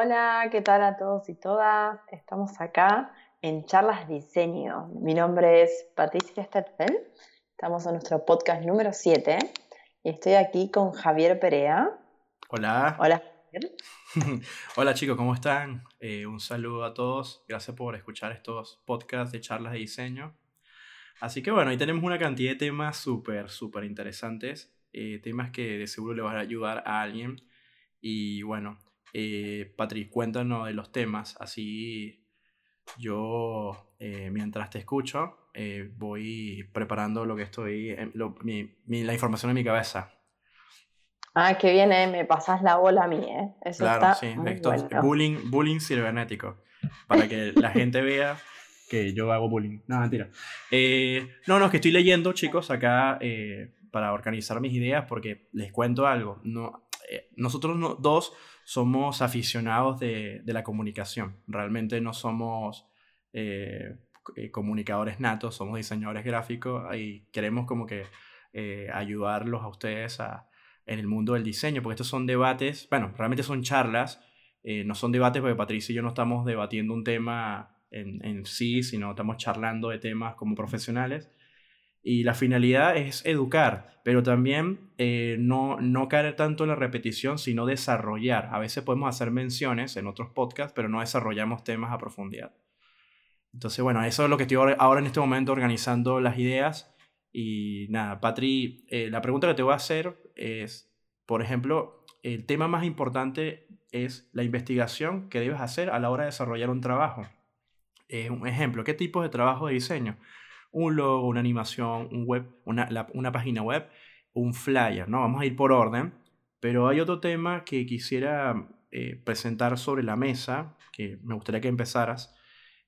Hola, ¿qué tal a todos y todas? Estamos acá en Charlas Diseño. Mi nombre es Patricia Stetfeld. Estamos en nuestro podcast número 7 y estoy aquí con Javier Perea. Hola. Hola, Javier. Hola chicos, ¿cómo están? Eh, un saludo a todos. Gracias por escuchar estos podcasts de charlas de diseño. Así que bueno, ahí tenemos una cantidad de temas súper, súper interesantes. Eh, temas que de seguro le van a ayudar a alguien. Y bueno, eh, Patrick, cuéntanos de los temas. Así yo, eh, mientras te escucho, eh, voy preparando lo que estoy, la información en mi cabeza. Ah, qué bien, ¿eh? me pasas la bola a mí, ¿eh? Eso claro, sí, esto es bullying, bullying cibernético, para que la gente vea que yo hago bullying. No, mentira. Eh, no, no, es que estoy leyendo, chicos, acá para organizar mis ideas, porque les cuento algo. No, nosotros dos somos aficionados de, de la comunicación. Realmente no somos eh, eh, comunicadores natos, somos diseñadores gráficos y queremos como que eh, ayudarlos a ustedes a, en el mundo del diseño, porque estos son debates, bueno, realmente son charlas, no son debates porque Patricia y yo no estamos debatiendo un tema en, en sí, sino estamos charlando de temas como profesionales y la finalidad es educar, pero también eh, no, no caer tanto en la repetición, sino desarrollar. A veces podemos hacer menciones en otros podcasts, pero no desarrollamos temas a profundidad. Entonces, bueno, eso es lo que estoy ahora en este momento organizando las ideas. Y nada, Patri, eh, la pregunta que te voy a hacer es, por ejemplo, el tema más importante es la investigación que debes hacer a la hora de desarrollar un trabajo. Eh, un ejemplo, ¿qué tipo de trabajo de diseño? Un logo, una animación, un web, una, una página web, un flyer, ¿no? Vamos a ir por orden, pero hay otro tema que quisiera eh, presentar sobre la mesa, que me gustaría que empezaras,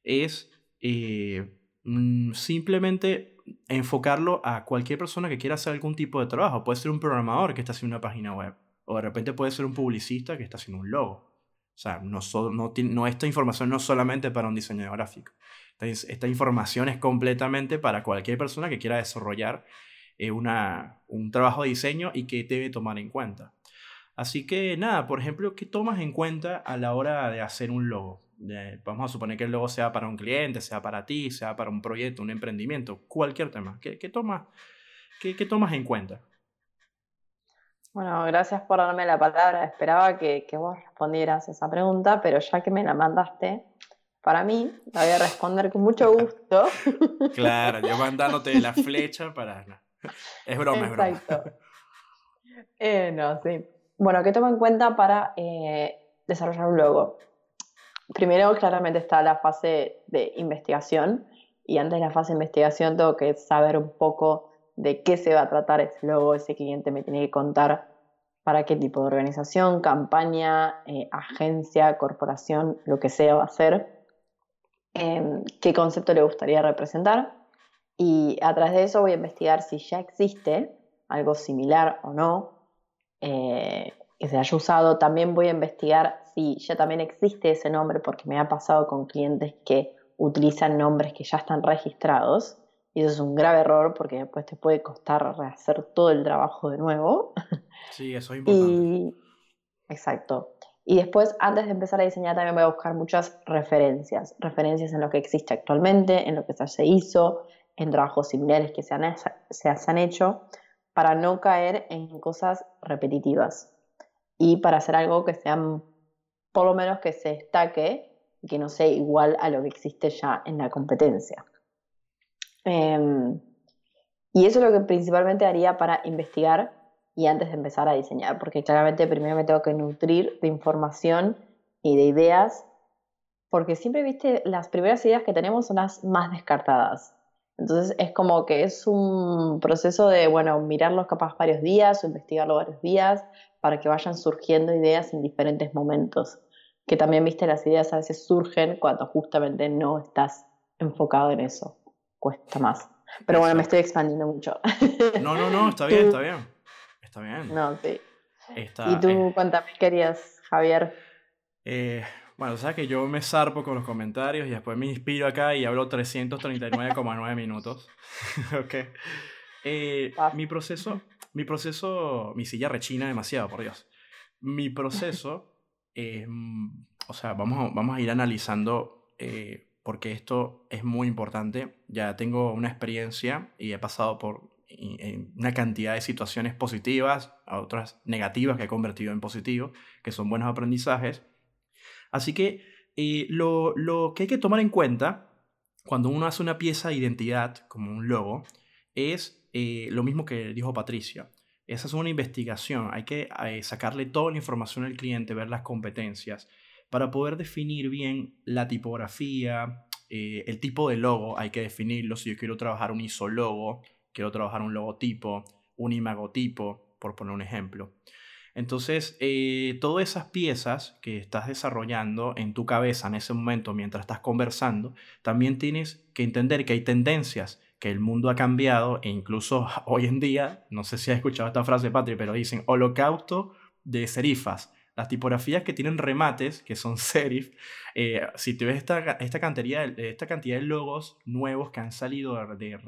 es eh, mm, simplemente enfocarlo a cualquier persona que quiera hacer algún tipo de trabajo. Puede ser un programador que está haciendo una página web, o de repente puede ser un publicista que está haciendo un logo. O sea, no, no, no, esta información no solamente para un diseñador gráfico. Esta, información es completamente para cualquier persona que quiera desarrollar eh, una, un trabajo de diseño y que debe tomar en cuenta. Así que nada, por ejemplo, ¿qué tomas en cuenta a la hora de hacer un logo? vamos a suponer que el logo sea para un cliente, sea para ti, sea para un proyecto, un emprendimiento, cualquier tema. ¿Qué, qué, tomas, qué, qué tomas en cuenta? Bueno, gracias por darme la palabra. Esperaba que, que, vos respondieras esa pregunta, pero ya que me la mandaste, para mí, la voy a responder con mucho gusto. Claro, yo mandándote la flecha para... Es broma, es broma. Eh, no, sí. Bueno, ¿qué tomo en cuenta para eh, desarrollar un logo? Primero, claramente está la fase de investigación y antes de la fase de investigación tengo que saber un poco de qué se va a tratar ese logo, ese cliente me tiene que contar para qué tipo de organización, campaña, eh, agencia, corporación, lo que sea va a ser Em, qué concepto le gustaría representar y a través de eso voy a investigar si ya existe algo similar o no eh, que se haya usado. También voy a investigar si ya también existe ese nombre porque me ha pasado con clientes que utilizan nombres que ya están registrados y eso es un grave error porque después te puede costar rehacer todo el trabajo de nuevo. Sí, eso es importante. Exacto. Y después, antes de empezar a diseñar, también voy a buscar muchas referencias. Referencias en lo que existe actualmente, en lo que se hizo, en trabajos similares que se han, se han hecho, para no caer en cosas repetitivas. Y para hacer algo que sea, por lo menos que se destaque, que no sea igual a lo que existe ya en la competencia. Em, y eso es lo que principalmente haría para investigar y antes de empezar a diseñar, porque claramente primero me tengo que nutrir de información y de ideas, porque siempre, viste, las primeras ideas que tenemos son las más descartadas. Entonces es como que es un proceso de, bueno, mirarlos capaz varios días o investigarlo varios días para que vayan surgiendo ideas en diferentes momentos. Que también, viste, las ideas a veces surgen cuando justamente no estás enfocado en eso. Cuesta más. Pero bueno, me estoy expandiendo mucho. No, no, no, está bien, está bien. Está bien. No, sí. ¿Y tú eh, cuéntame querías, Javier? Eh, bueno, sabes que yo me zarpo con los comentarios y después me inspiro acá y hablo 339,9 minutos. ok. Eh, mi proceso, mi proceso, mi silla rechina demasiado, por Dios. Mi proceso, o sea, vamos a, vamos a ir analizando eh, porque esto es muy importante. Ya tengo una experiencia y he pasado por una cantidad de situaciones positivas, a otras negativas que he convertido en positivo, que son buenos aprendizajes. Así que eh, lo, lo que hay que tomar en cuenta cuando uno hace una pieza de identidad, como un logo, es eh, lo mismo que dijo Patricia. Esa es una investigación. Hay que eh, sacarle toda la información al cliente, ver las competencias, para poder definir bien la tipografía, eh, el tipo de logo. Hay que definirlo. Si yo quiero trabajar un isologo, quiero trabajar un logotipo, un imagotipo, por poner un ejemplo. Entonces, todas esas piezas que estás desarrollando en tu cabeza en ese momento mientras estás conversando, también tienes que entender que hay tendencias que el mundo ha cambiado e incluso hoy en día, no sé si has escuchado esta frase, Patri, pero dicen holocausto de serifas. Las tipografías que tienen remates, que son serif, eh, si te ves esta, esta, cantidad, esta cantidad de logos nuevos que han salido de,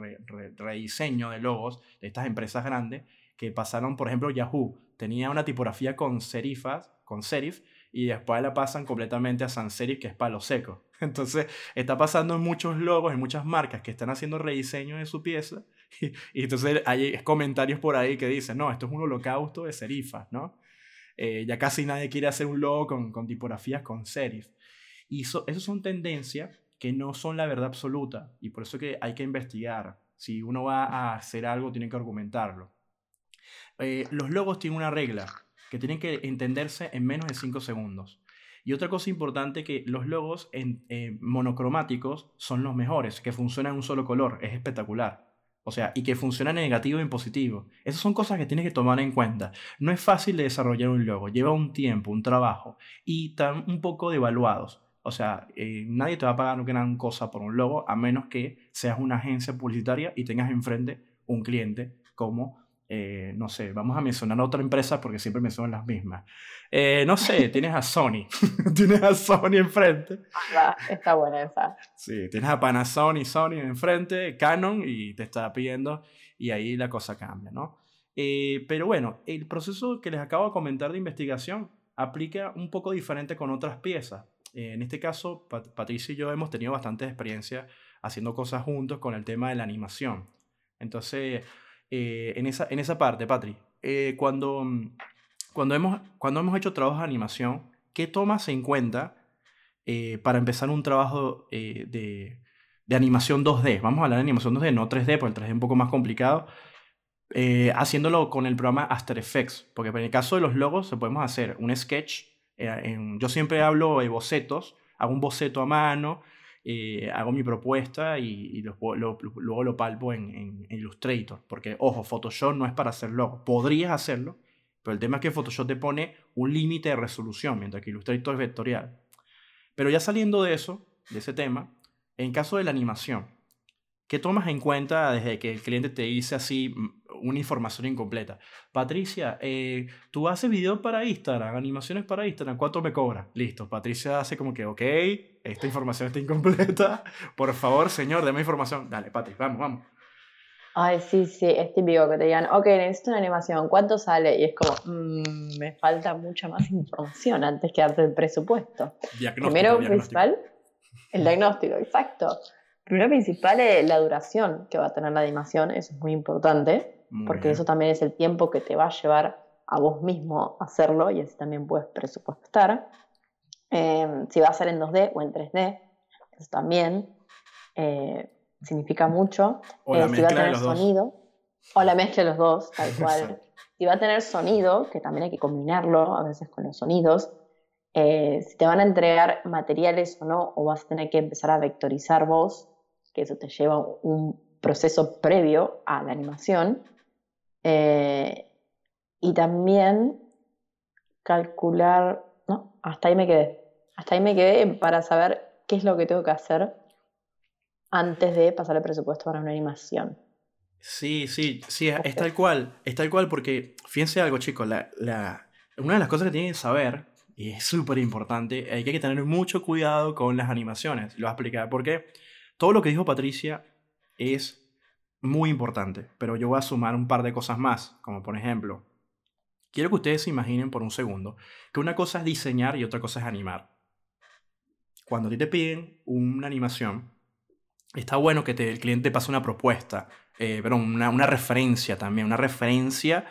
rediseño de logos de estas empresas grandes, que pasaron, por ejemplo, Yahoo, tenía una tipografía con serifas, con serif, y después la pasan completamente a sans serif, que es palo seco. Entonces, está pasando en muchos logos, en muchas marcas que están haciendo rediseño de su pieza. Y, entonces hay comentarios por ahí que dicen, no, esto es un holocausto de serifas, ¿no? Eh, ya casi nadie quiere hacer un logo con, con tipografías con serif. Y eso, son tendencias que no son la verdad absoluta. Y por eso que hay que investigar. Si uno va a hacer algo, tiene que argumentarlo. Eh, los logos tienen una regla que tienen que entenderse en menos de 5 segundos. Y otra cosa importante que los logos en, eh, monocromáticos son los mejores, que funcionan en un solo color, es espectacular. O sea, y que funcionan en negativo y en positivo. Esas son cosas que tienes que tomar en cuenta. No es fácil de desarrollar un logo, lleva un tiempo, un trabajo y están un poco devaluados. O sea, eh, nadie te va a pagar gran cosa por un logo a menos que seas una agencia publicitaria y tengas enfrente un cliente como eh, no sé, vamos a mencionar otra empresa porque siempre me son las mismas. Eh, no sé, tienes a Sony. tienes a Sony enfrente. Está buena esa. Sí, tienes a Panasonic, Sony enfrente, Canon y te está pidiendo y ahí la cosa cambia, ¿no? Eh, pero bueno, el proceso que les acabo de comentar de investigación aplica un poco diferente con otras piezas. en este caso, Patricia y yo hemos tenido bastante experiencia haciendo cosas juntos con el tema de la animación. Entonces, eh, en, esa, en esa parte, Patri, eh, cuando, cuando, hemos, cuando hemos hecho trabajos de animación, ¿qué tomas en cuenta eh, para empezar un trabajo de, de, animación 2D? Vamos a hablar de animación 2D, no 3D, porque el 3D es un poco más complicado. haciéndolo con el programa After Effects, porque en el caso de los logos se podemos hacer un sketch. yo siempre hablo de bocetos, hago un boceto a mano, eh, hago mi propuesta y, luego lo palpo en, Illustrator. Porque, ojo, Photoshop no es para hacer logo. Podrías hacerlo, pero el tema es que Photoshop te pone un límite de resolución, mientras que Illustrator es vectorial. Pero ya saliendo de eso, de ese tema, en caso de la animación, ¿qué tomas en cuenta desde que el cliente te dice así, una información incompleta. Patricia, eh, tú haces videos para Instagram, animaciones para Instagram, ¿cuánto me cobra? Listo, Patricia hace como que, ok, esta información está incompleta, por favor, señor, deme información. Dale, Patri, vamos, vamos. Ay, sí, sí, es típico que te digan, ok, necesito una animación, ¿cuánto sale? Y es como, mm, me falta mucha más información antes que darte el presupuesto. Primero, principal, el diagnóstico, exacto. Primero principal es la duración que va a tener la animación, eso es muy importante porque eso también es el tiempo que te va a llevar a vos mismo hacerlo y así también puedes presupuestar. Em, si va a ser en 2D o en 3D, eso también eh, significa mucho. O la eh, si va a tener sonido, o la mezcla de los dos, tal cual. si va a tener sonido, que también hay que combinarlo a veces con los sonidos. Eh, si te van a entregar materiales o no, o vas a tener que empezar a vectorizar vos, que eso te lleva un proceso previo a la animación. Y también calcular, ¿no? Hasta ahí me quedé. Hasta ahí me quedé para saber qué es lo que tengo que hacer antes de pasar el presupuesto para una animación. Sí, sí, sí, es tal cual, es tal cual porque, fíjense algo chicos, la, la, una de las cosas que tienen que saber, y es súper importante, hay que tener mucho cuidado con las animaciones, lo voy a explicar, porque todo lo que dijo Patricia es muy importante, pero yo voy a sumar un par de cosas más, como por ejemplo, quiero que ustedes se imaginen por un segundo que una cosa es diseñar y otra cosa es animar. Cuando a ti te piden una animación, está bueno que el cliente pase una propuesta, eh, pero una, una, referencia también, una referencia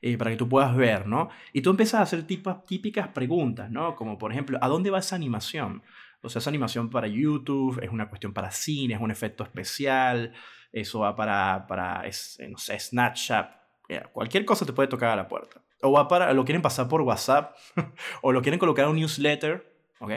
eh, para que tú puedas ver, ¿no? Y tú empiezas a hacer típicas preguntas, ¿no? Como por ejemplo, ¿a dónde va esa animación? O sea, esa animación para YouTube, es una cuestión para cine, es un efecto especial, eso va para, para no sé, Snapchat, cualquier cosa te puede tocar a la puerta. O va para, lo quieren pasar por WhatsApp, o lo quieren colocar en un newsletter, ¿ok?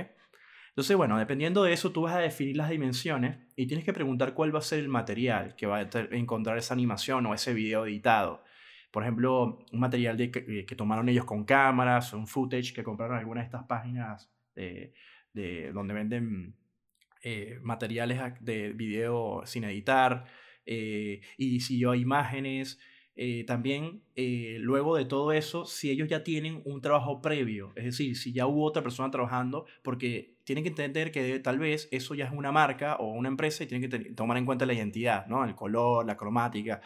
Entonces, bueno, dependiendo de eso, tú vas a definir las dimensiones y tienes que preguntar cuál va a ser el material que va a encontrar esa animación o ese video editado. Por ejemplo, un material de, que, tomaron ellos con cámaras, un footage que compraron en alguna de estas páginas de, de donde venden eh, materiales de video sin editar. Eh, y si yo imágenes, eh, también eh, luego de todo eso, si ellos ya tienen un trabajo previo, es decir, si ya hubo otra persona trabajando, porque tienen que entender que tal vez eso ya es una marca o una empresa y tienen que tomar en cuenta la identidad, ¿no? el color, la cromática,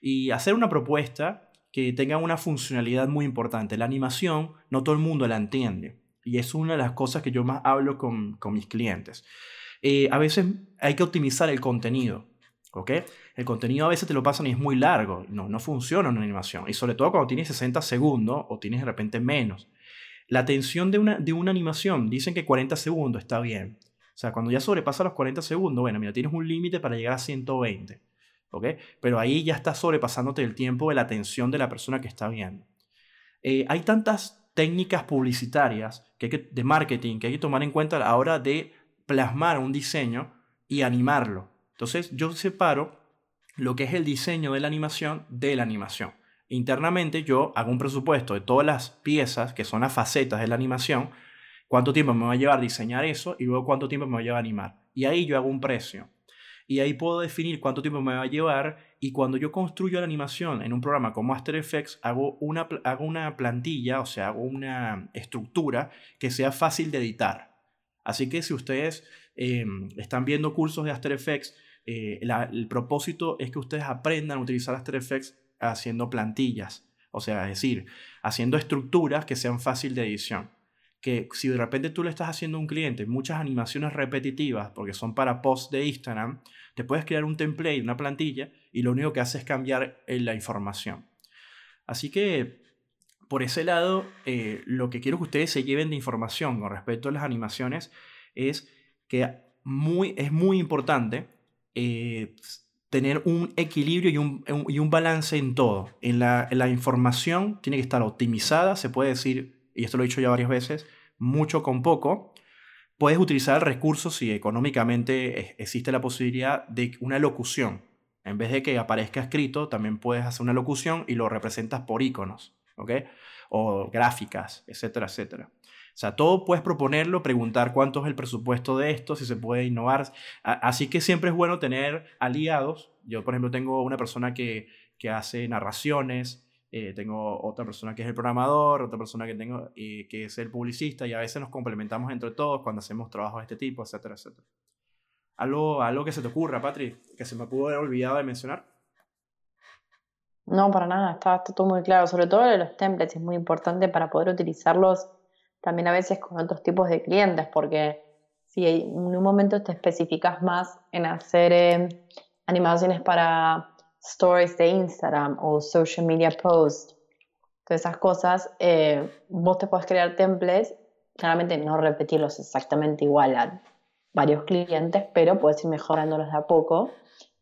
y hacer una propuesta que tenga una funcionalidad muy importante. La animación no todo el mundo la entiende y es una de las cosas que yo más hablo con, con mis clientes. Eh, a veces hay que optimizar el contenido. ¿ok? El contenido a veces te lo pasan y es muy largo, no, no funciona una animación, y sobre todo cuando tienes 60 segundos o tienes de repente menos. La atención de una, de una animación, dicen que 40 segundos está bien. O sea, cuando ya sobrepasa los 40 segundos, bueno, mira, tienes un límite para llegar a 120, ¿ok? Pero ahí ya está sobrepasándote el tiempo de la atención de la persona que está viendo. Eh, hay tantas técnicas publicitarias que que, de marketing que hay que tomar en cuenta a la hora de plasmar un diseño y animarlo. Entonces yo separo lo que es el diseño de la animación de la animación. Internamente yo hago un presupuesto de todas las piezas que son las facetas de la animación, cuánto tiempo me va a llevar diseñar eso y luego cuánto tiempo me va a llevar animar. Y ahí yo hago un precio. Y ahí puedo definir cuánto tiempo me va a llevar y cuando yo construyo la animación en un programa como After Effects, hago una, hago una plantilla, o sea, hago una estructura que sea fácil de editar. Así que si ustedes em, están viendo cursos de After Effects, eh, el propósito es que ustedes aprendan a utilizar After Effects haciendo plantillas, o sea, es decir, haciendo estructuras que sean fácil de edición. Que si de repente tú le estás haciendo a un cliente muchas animaciones repetitivas, porque son para posts de Instagram, te puedes crear un template, una plantilla, y lo único que hace es cambiar eh, la información. Así que, por ese lado, eh, lo que quiero que ustedes se lleven de información con respecto a las animaciones es que muy, es muy importante eh, tener un equilibrio y un, y un, balance en todo. En la, la, información tiene que estar optimizada, se puede decir, y esto lo he dicho ya varias veces, mucho con poco. Puedes utilizar recursos si económicamente existe la posibilidad de una locución. En vez de que aparezca escrito, también puedes hacer una locución y lo representas por iconos, ¿ok? O gráficas, etcétera, etcétera. O sea, todo puedes proponerlo, preguntar cuánto es el presupuesto de esto, si se puede innovar. Así que siempre es bueno tener aliados. Yo, por ejemplo, tengo una persona que, que hace narraciones, eh, tengo otra persona que es el programador, otra persona que tengo que es el publicista y a veces nos complementamos entre todos cuando hacemos trabajos de este tipo, etcétera, etcétera. ¿Algo, algo que se te ocurra, Patri, que se me pudo haber olvidado de mencionar? No, para nada, está, está todo muy claro. Sobre todo de los templates es muy importante para poder utilizarlos también a veces con otros tipos de clientes, porque si en un momento te especificas más en hacer eh, animaciones para stories de Instagram o social media posts, todas esas cosas, eh, vos te puedes crear templates, claramente no repetirlos exactamente igual a varios clientes, pero puedes ir mejorándolos de a poco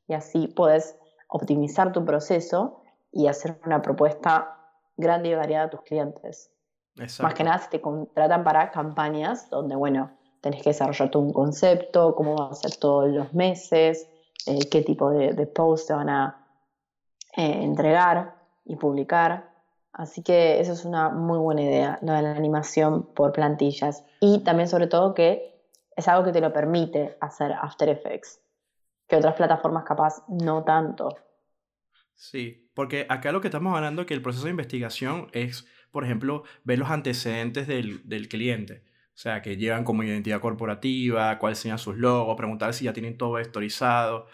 y así puedes optimizar tu proceso y hacer una propuesta grande y variada a tus clientes. Más que nada si te contratan para campañas donde, bueno, tenés que desarrollar todo un concepto, cómo va a ser todos los meses, eh, qué tipo de, de posts te van a eh, entregar y publicar. Así que eso es una muy buena idea, lo de la animación por plantillas. Y también sobre todo que es algo que te lo permite hacer After Effects, que otras plataformas capaz no tanto. Sí, porque acá lo que estamos hablando es que el proceso de investigación es por ejemplo, ver los antecedentes del, del cliente. O sea, que llevan como identidad corporativa, cuáles sean sus logos, preguntar si ya tienen todo vectorizado,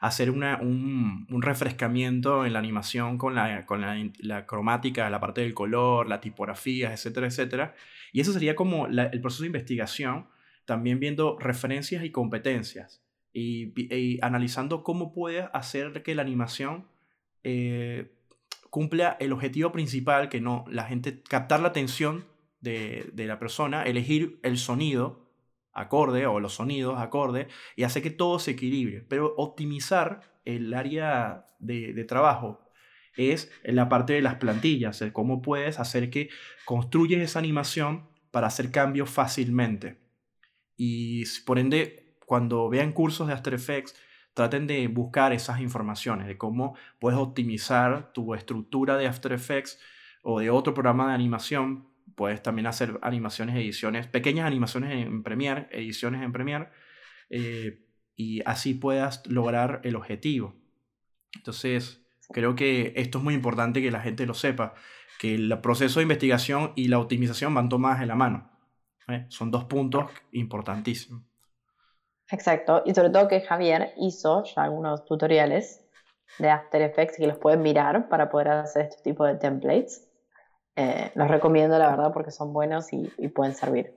hacer una, un, un, refrescamiento en la animación con, la, con la, la, cromática, la parte del color, la tipografía, etcétera, etcétera. Y eso sería como el proceso de investigación también viendo referencias y competencias y, analizando cómo puedes hacer que la animación eh, cumpla el objetivo principal, que no, la gente, captar la atención de, de la persona, elegir el sonido acorde o los sonidos acorde y hacer que todo se equilibre. Pero optimizar el área de, trabajo es la parte de las plantillas, el cómo puedes hacer que construyes esa animación para hacer cambios fácilmente. Y por ende, cuando vean cursos de After Effects, traten de buscar esas informaciones de cómo puedes optimizar tu estructura de After Effects o de otro programa de animación. Puedes también hacer animaciones, ediciones, pequeñas animaciones en Premiere, ediciones en Premiere, eh, y así puedas lograr el objetivo. Entonces, creo que esto es muy importante que la gente lo sepa, que el proceso de investigación y la optimización van tomadas de la mano. ¿eh? Son dos puntos importantísimos. Exacto, y sobre todo que Javier hizo ya algunos tutoriales de After Effects que los pueden mirar para poder hacer este tipo de templates. Eh, los recomiendo, la verdad, porque son buenos y, pueden servir.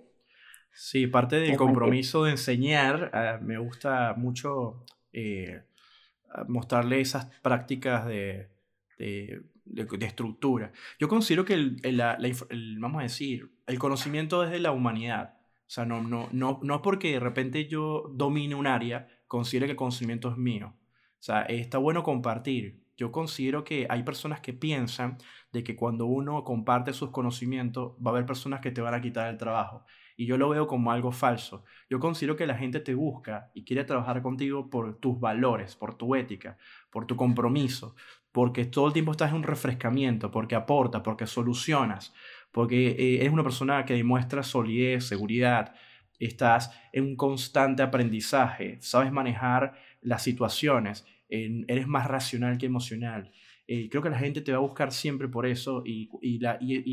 Sí, parte del compromiso de enseñar, eh, me gusta mucho eh, mostrarle esas prácticas de, de, estructura. Yo considero que el, vamos a decir, el conocimiento es de la humanidad. O sea, no, no, no, no porque de repente yo domine un área, considere que el conocimiento es mío. O sea, está bueno compartir. Yo considero que hay personas que piensan de que cuando uno comparte sus conocimientos, va a haber personas que te van a quitar el trabajo. Y yo lo veo como algo falso. Yo considero que la gente te busca y quiere trabajar contigo por tus valores, por tu ética, por tu compromiso, porque todo el tiempo estás en un refrescamiento, porque aporta, porque solucionas, porque eh, eres una persona que demuestra solidez, seguridad, estás en un constante aprendizaje, sabes manejar las situaciones, eres más racional que emocional. Eh, creo que la gente te va a buscar siempre por eso y,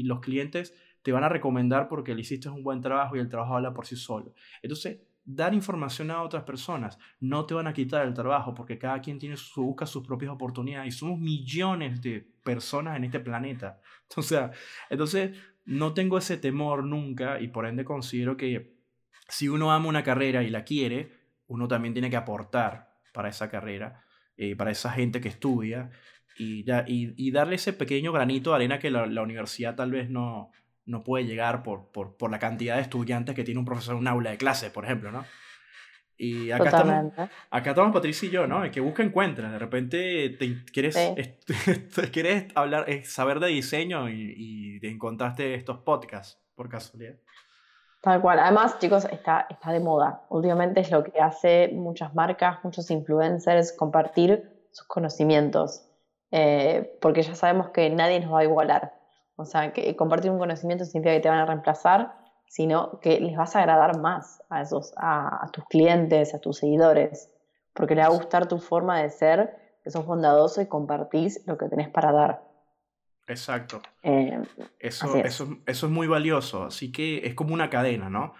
los clientes te van a recomendar porque le hiciste un buen trabajo y el trabajo habla por sí solo. Entonces, dar información a otras personas no te van a quitar el trabajo porque cada quien tiene su, busca sus propias oportunidades y somos millones de personas en este planeta. O entonces no tengo ese temor nunca y por ende considero que si uno ama una carrera y la quiere, uno también tiene que aportar para esa carrera, eh, para esa gente que estudia y, darle ese pequeño granito de arena que la, universidad tal vez no, no puede llegar por, por, por, la cantidad de estudiantes que tiene un profesor en un aula de clase, por ejemplo, ¿no? Y acá estamos, acá estamos Patricia y yo, ¿no? Que busca encuentra. De repente te quieres, quieres hablar, saber de diseño y, y, te encontraste estos podcasts por casualidad. Tal cual. Además, chicos, está, está de moda. Últimamente es lo que hace muchas marcas, muchos influencers, compartir sus conocimientos. Eh, porque ya sabemos que nadie nos va a igualar. O sea, que compartir un conocimiento significa que te van a reemplazar sino que les vas a agradar más a, esos, a, tus clientes, a tus seguidores, porque les va a gustar tu forma de ser, que sos bondadoso y compartís lo que tenés para dar. Exacto. Eh, eso, es. Eso, eso, es muy valioso, así que es como una cadena, ¿no?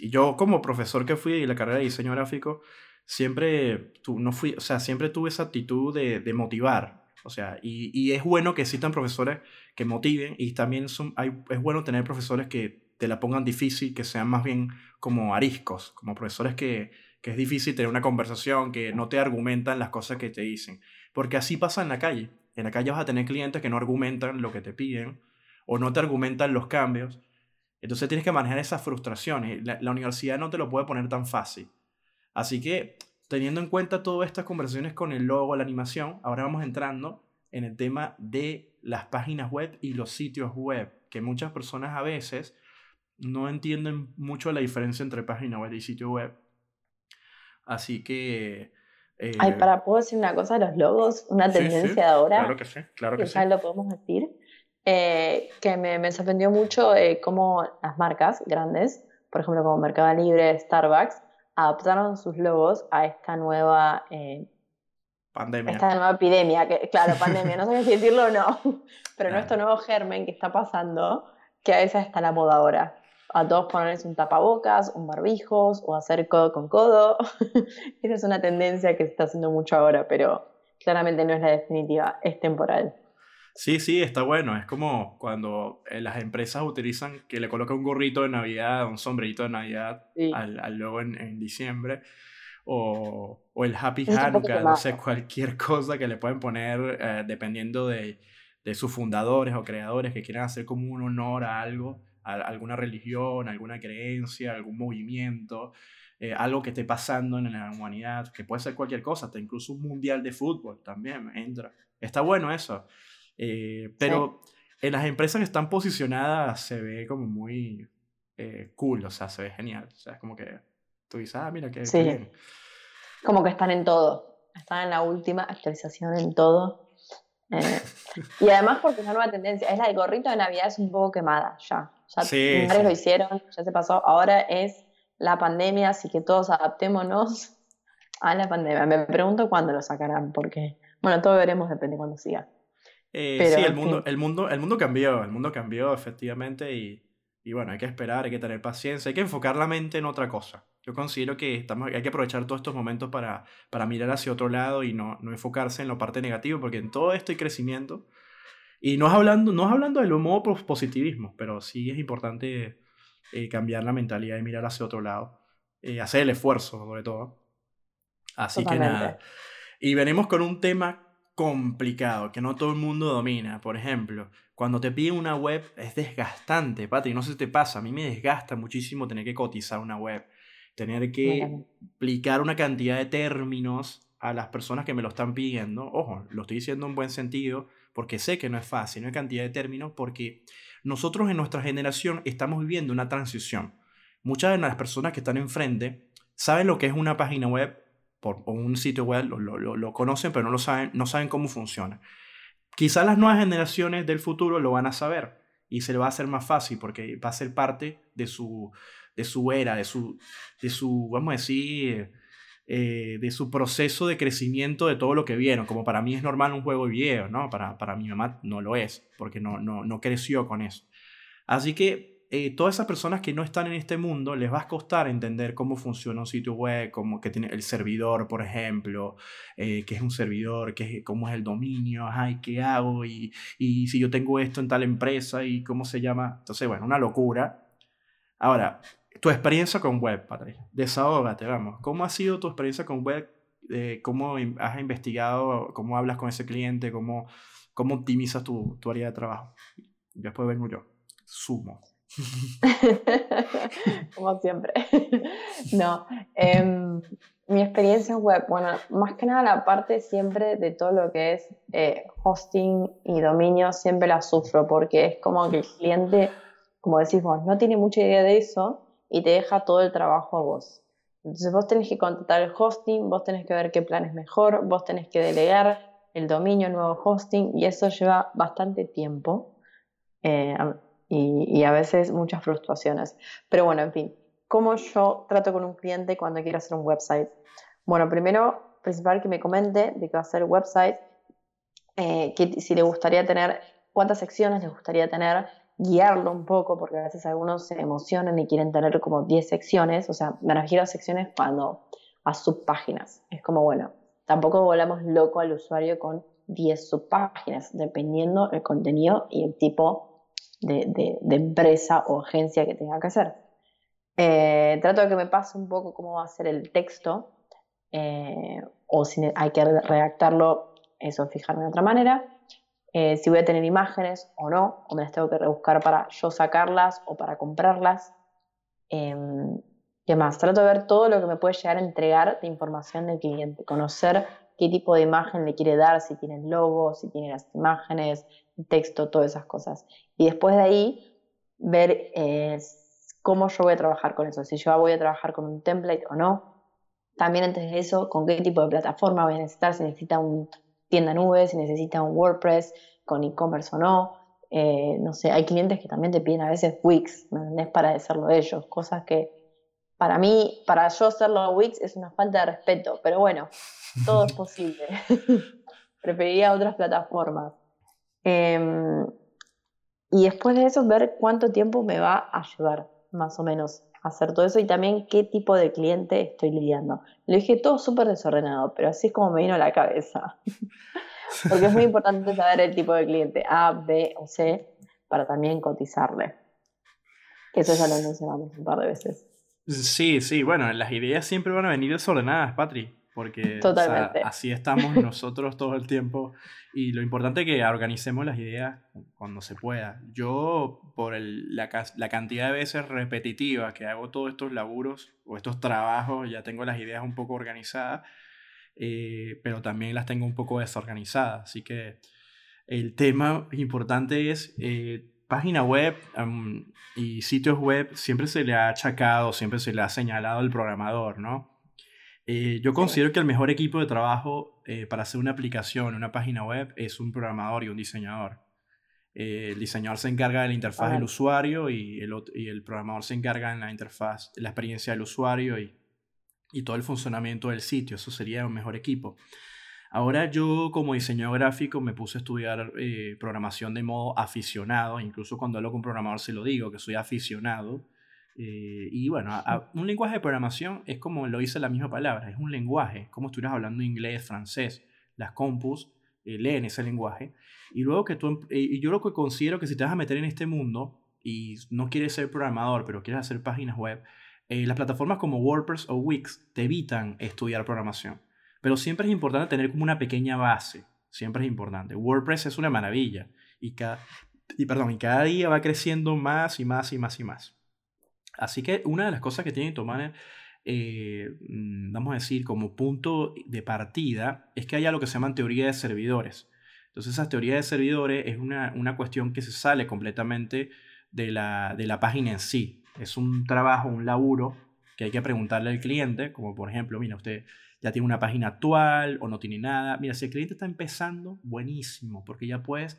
Yo como profesor que fui de la carrera de diseño gráfico, siempre, no fui, o sea, siempre tuve esa actitud de, de motivar, o sea, y, y, es bueno que existan profesores que motiven y también son, hay, es bueno tener profesores que te la pongan difícil, que sean más bien como ariscos, como profesores que, que es difícil tener una conversación, que no te argumentan las cosas que te dicen. Porque así pasa en la calle. En la calle vas a tener clientes que no argumentan lo que te piden o no te argumentan los cambios. Entonces tienes que manejar esas frustraciones. La, la universidad no te lo puede poner tan fácil. Así que, teniendo en cuenta todas estas conversaciones con el logo, la animación, ahora vamos entrando en el tema de las páginas web y los sitios web, que muchas personas a veces no entienden mucho la diferencia entre página web y sitio web. Así que... Eh, Ay, para, ¿puedo decir una cosa de los logos? Una tendencia de ahora. Claro que sí, claro que, que Ya lo podemos decir. Eh, que me, me, sorprendió mucho eh, cómo las marcas grandes, por ejemplo como Mercado Libre, Starbucks, adaptaron sus logos a esta nueva... pandemia. Esta nueva epidemia, que, claro, pandemia, no sé si decirlo o no, pero nuestro nuevo germen que está pasando, que a veces está la moda ahora a todos ponerles un tapabocas, un barbijos o hacer codo con codo. Esa es una tendencia que se está haciendo mucho ahora, pero claramente no es la definitiva, es temporal. Sí, sí, está bueno. Es como cuando eh, las empresas utilizan que le colocan un gorrito de Navidad, un sombrerito de Navidad al, al, logo en, en diciembre. O, o, el Happy Hanukkah, no sé, cualquier cosa que le pueden poner eh, dependiendo de, de, sus fundadores o creadores que quieran hacer como un honor a algo, a, alguna religión, alguna creencia, algún movimiento. Eh, algo que esté pasando en la humanidad, que puede ser cualquier cosa, hasta incluso un mundial de fútbol también entra. Está bueno eso. Eh, pero en las empresas que están posicionadas se ve como muy eh, cool, o sea, se ve genial. O sea, es como que tú dices, ah, mira qué, bien. Como que están en todo. Están en la última actualización en todo. y además porque es una nueva tendencia. Es la del gorrito de Navidad, es un poco quemada ya. Ya sí, lo hicieron, ya se pasó. Ahora es la pandemia, así que todos adaptémonos a la pandemia. Me pregunto cuándo lo sacarán, porque, bueno, todo veremos, depende de cuándo siga. Eh, sí, el mundo, el, mundo, el mundo cambió, el mundo cambió efectivamente y, y, bueno, hay que esperar, hay que tener paciencia, hay que enfocar la mente en otra cosa. Yo considero que estamos, hay que aprovechar todos estos momentos para, para mirar hacia otro lado y no, no enfocarse en la parte negativa, porque en todo esto hay crecimiento. Y no es hablando, no es hablando del modo positivismo, pero sí es importante eh, cambiar la mentalidad y mirar hacia otro lado. Eh, hacer el esfuerzo, sobre todo. Así que nada. Y venimos con un tema complicado que no todo el mundo domina. Por ejemplo, cuando te piden una web es desgastante, Patri, no sé si te pasa, a mí me desgasta muchísimo tener que cotizar una web, tener que explicar una cantidad de términos a las personas que me lo están pidiendo. Ojo, lo estoy diciendo en buen sentido, porque sé que no es fácil, no hay cantidad de términos, porque nosotros en nuestra generación estamos viviendo una transición. Muchas de las personas que están enfrente saben lo que es una página web por, un sitio web, lo, lo, lo, conocen, pero no, lo saben, no saben cómo funciona. Quizás las nuevas generaciones del futuro lo van a saber y se le va a hacer más fácil porque va a ser parte de su, de su era, de su, de su, vamos a decir, eh, de su proceso de crecimiento de todo lo que vieron. Como para mí es normal un juego de video, ¿no? Para, para mi mamá no lo es, porque no, no, no creció con eso. Así que eh, todas esas personas que no están en este mundo les va a costar entender cómo funciona un sitio web, cómo que tiene el servidor, por ejemplo, eh, qué es un servidor, qué cómo es el dominio, ay, qué hago y, y si yo tengo esto en tal empresa y cómo se llama. Entonces, bueno, una locura. Ahora, tu experiencia con web, Patricia. Desahógate, vamos. ¿Cómo ha sido tu experiencia con web? Eh, ¿Cómo has investigado? ¿Cómo hablas con ese cliente? ¿Cómo, cómo optimizas tu, tu área de trabajo? Después vengo yo. Sumo. Como siempre. no. Em, mi experiencia en web, bueno, más que nada la parte siempre de todo lo que es eh, hosting y dominio, siempre la sufro porque es como que el cliente, como decís vos, no tiene mucha idea de eso y te deja todo el trabajo a vos. Entonces vos tenés que contratar el hosting, vos tenés que ver qué plan es mejor, vos tenés que delegar el dominio, el nuevo hosting y eso lleva bastante tiempo eh, y, a veces muchas frustraciones. Pero bueno, en fin, ¿cómo yo trato con un cliente cuando quiero hacer un website? Bueno, primero, principal que me comente de qué va a ser el website, eh, que, si le gustaría tener, cuántas secciones le gustaría tener, guiarlo un poco, porque a veces algunos se emocionan y quieren tener como 10 secciones, o sea, me refiero a secciones cuando a subpáginas. Es como, bueno, tampoco volamos loco al usuario con 10 subpáginas, dependiendo el contenido y el tipo de, empresa o agencia que tenga que hacer. Eh, trato de que me pase un poco cómo va a ser el texto, eh, o si hay que redactarlo, eso fijarme de otra manera. Eh, si voy a tener imágenes o no, o me las tengo que rebuscar para yo sacarlas o para comprarlas. Em, ¿Qué más? Trato de ver todo lo que me puede llegar a entregar de información del cliente, conocer qué tipo de imagen le quiere dar, si tiene el logo, si tiene las imágenes, el texto, todas esas cosas. Y después de ahí, ver eh, cómo yo voy a trabajar con eso, si yo voy a trabajar con un template o no. También antes de eso, con qué tipo de plataforma voy a necesitar, si necesita un tienda nube, si necesita un WordPress con e-commerce o no. Eh, no sé, hay clientes que también te piden a veces Wix, ¿me entendés? Para hacerlo ellos, cosas que para mí, para yo hacerlo a Wix es una falta de respeto, pero bueno, todo es posible. Preferiría otras plataformas. Em, y después de eso, ver cuánto tiempo me va a llevar, más o menos, hacer todo eso y también qué tipo de cliente estoy lidiando. Lo dije todo súper desordenado, pero así es como me vino a la cabeza. Porque es muy importante saber el tipo de cliente A, B o C para también cotizarle. Eso ya lo mencionamos un par de veces. Sí, sí, bueno, las ideas siempre van a venir desordenadas, Patri, porque así estamos nosotros todo el tiempo y lo importante es que organicemos las ideas cuando se pueda. Yo, por el, la, la, cantidad de veces repetitiva que hago todos estos laburos o estos trabajos, ya tengo las ideas un poco organizadas, eh, pero también las tengo un poco desorganizadas. Así que el tema importante es eh, página web y sitios web, siempre se le ha achacado, siempre se le ha señalado al programador, ¿no? Eh, yo considero que el mejor equipo de trabajo eh, para hacer una aplicación, una página web, es un programador y un diseñador. el diseñador se encarga de la interfaz del usuario y el, y el programador se encarga en la interfaz, la experiencia del usuario y, y todo el funcionamiento del sitio. Eso sería un mejor equipo. Ahora yo como diseñador gráfico me puse a estudiar eh, programación de modo aficionado, incluso cuando hablo con programador se lo digo, que soy aficionado. Eh, y bueno, un lenguaje de programación es como lo dice la misma palabra, es un lenguaje, como estuvieras hablando inglés, francés, las compus eh, leen ese lenguaje. Y luego que tú, em, y yo lo que considero que si te vas a meter en este mundo y no quieres ser programador, pero quieres hacer páginas web, las plataformas como WordPress o Wix te evitan estudiar programación. Pero siempre es importante tener como una pequeña base. Siempre es importante. WordPress es una maravilla. Y cada, y, perdón, cada día va creciendo más y más y más y más. Así que una de las cosas que tienen que tomar, eh, mm, vamos a decir, como punto de partida, es que haya lo que se llama teoría de servidores. Entonces, esa teoría de servidores es una, una cuestión que se sale completamente de la, de la página en sí. Es un trabajo, un laburo que hay que preguntarle al cliente, como por ejemplo, mira, usted ya tiene una página actual o no tiene nada. Mira, si el cliente está empezando, buenísimo, porque ya puedes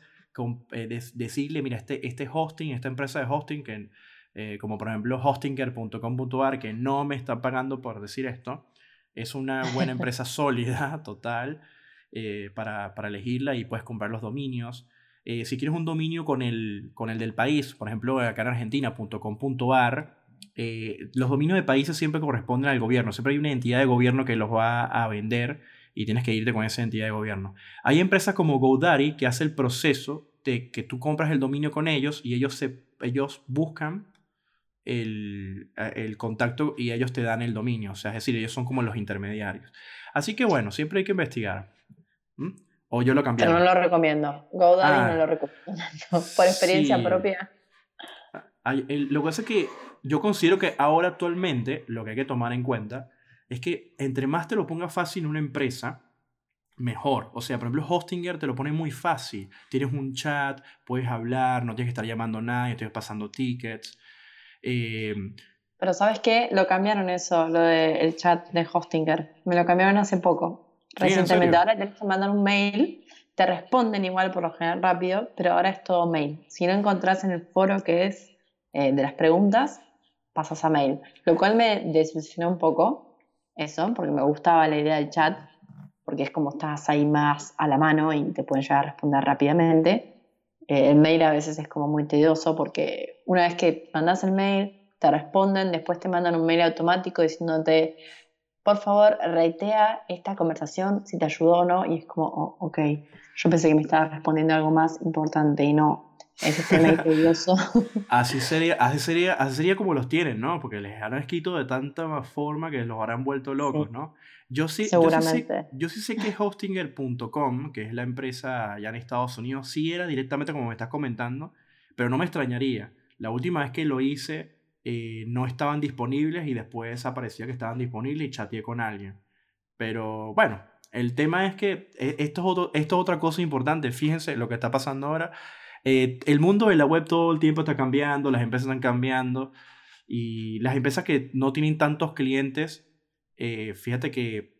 eh, decirle, mira, este, este hosting, esta empresa de hosting, que, eh, como por ejemplo hostinger.com.ar, que no me está pagando por decir esto, es una buena empresa sólida, total, eh, para, para, elegirla y puedes comprar los dominios. si quieres un dominio con el, con el del país, por ejemplo, acá en argentina.com.ar, eh, los dominios de países siempre corresponden al gobierno, siempre hay una entidad de gobierno que los va a vender y tienes que irte con esa entidad de gobierno. Hay empresas como GoDaddy que hace el proceso de que tú compras el dominio con ellos y ellos, se, ellos buscan el, el, contacto y ellos te dan el dominio, o sea, es decir, ellos son como los intermediarios. Así que bueno, siempre hay que investigar. O yo lo cambié. Pero no lo recomiendo. GoDaddy ah. no lo recomiendo. Por experiencia propia. Lo que pasa es que yo considero que ahora actualmente lo que hay que tomar en cuenta es que entre más te lo ponga fácil una empresa, mejor. O sea, por ejemplo, Hostinger te lo pone muy fácil. Tienes un chat, puedes hablar, no tienes que estar llamando a nadie, estás pasando tickets. Eh, Pero ¿sabes qué? Lo cambiaron eso, lo del chat de Hostinger. Me lo cambiaron hace poco. Recientemente. Ahora tienes que mandar un mail. Te responden igual por lo general rápido, pero ahora es todo mail. Si no encontrás en el foro que es eh, de las preguntas, pasas a mail. Lo cual me desilusionó un poco eso, porque me gustaba la idea del chat, porque es como estás ahí más a la mano y te pueden llegar a responder rápidamente. Eh, el mail a veces es como muy tedioso porque una vez que mandas el mail, te responden, después te mandan un mail automático diciéndote, por favor, reitea esta conversación si te ayudó o no, y es como, oh, ok, yo pensé que me estaba respondiendo algo más importante y no, ese tema así sería, así sería, así sería como los tienen, ¿no? Porque les han escrito de tanta forma que los habrán vuelto locos, ¿no? Yo sí, Seguramente. Yo sí, sé, que Hostinger.com, que es la empresa allá en Estados Unidos, sí era directamente como me estás comentando, pero no me extrañaría. La última vez que lo hice eh, no estaban disponibles y después aparecía que estaban disponibles y chateé con alguien. Pero bueno, el tema es que eh, esto es, esto es otra cosa importante. Fíjense lo que está pasando ahora eh, el mundo de la web todo el tiempo está cambiando, las empresas están cambiando y las empresas que no tienen tantos clientes, eh, fíjate que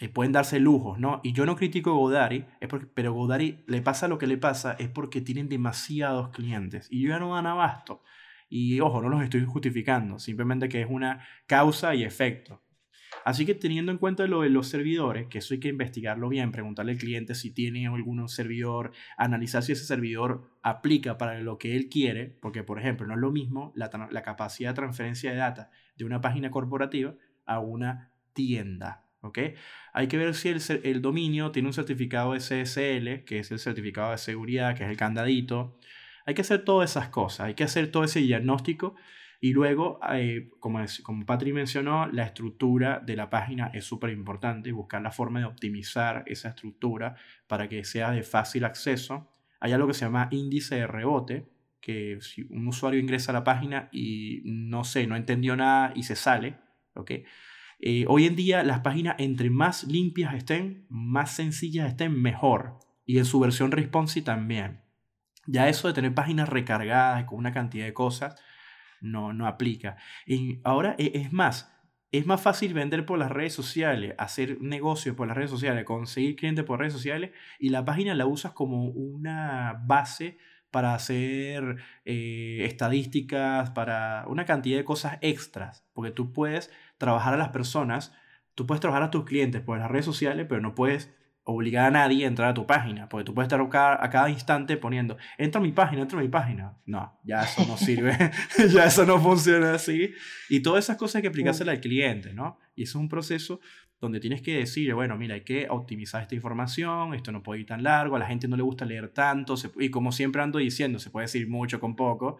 eh, pueden darse lujos, ¿no? Y yo no critico a Godari, es porque, pero Godari le pasa lo que le pasa es porque tienen demasiados clientes y yo ya no dan abasto. Y ojo, no los estoy justificando, simplemente que es una causa y efecto. Así que teniendo en cuenta lo de los servidores, que eso hay que investigarlo bien, preguntarle al cliente si tiene algún servidor, analizar si ese servidor aplica para lo que él quiere, porque por ejemplo no es lo mismo la, capacidad de transferencia de data de una página corporativa a una tienda. ¿ok? Hay que ver si el dominio tiene un certificado SSL, que es el certificado de seguridad, que es el candadito. Hay que hacer todas esas cosas, hay que hacer todo ese diagnóstico y luego, eh, como, como Patri mencionó, la estructura de la página es súper importante, buscar la forma de optimizar esa estructura para que sea de fácil acceso. Hay algo que se llama índice de rebote, que si un usuario ingresa a la página y no sé, no entendió nada y se sale. Eh, hoy en día las páginas entre más limpias estén, más sencillas estén, mejor. Y en su versión responsive también. Ya eso de tener páginas recargadas con una cantidad de cosas no, no aplica. Y ahora e, es más, es más fácil vender por las redes sociales, hacer negocios por las redes sociales, conseguir clientes por redes sociales y la página la usas como una base para hacer eh, estadísticas, para una cantidad de cosas extras, porque tú puedes trabajar a las personas, tú puedes trabajar a tus clientes por las redes sociales, pero no puedes obligar a nadie a entrar a tu página, porque tú puedes estar a cada, instante poniendo, entra a mi página, entra a mi página. No, ya eso no sirve, ya eso no funciona así. Y todas esas cosas hay que aplicárselas al cliente, ¿no? Y eso es un proceso donde tienes que decir, bueno, mira, hay que optimizar esta información, esto no puede ir tan largo, a la gente no le gusta leer tanto, y como siempre ando diciendo, se puede decir mucho con poco,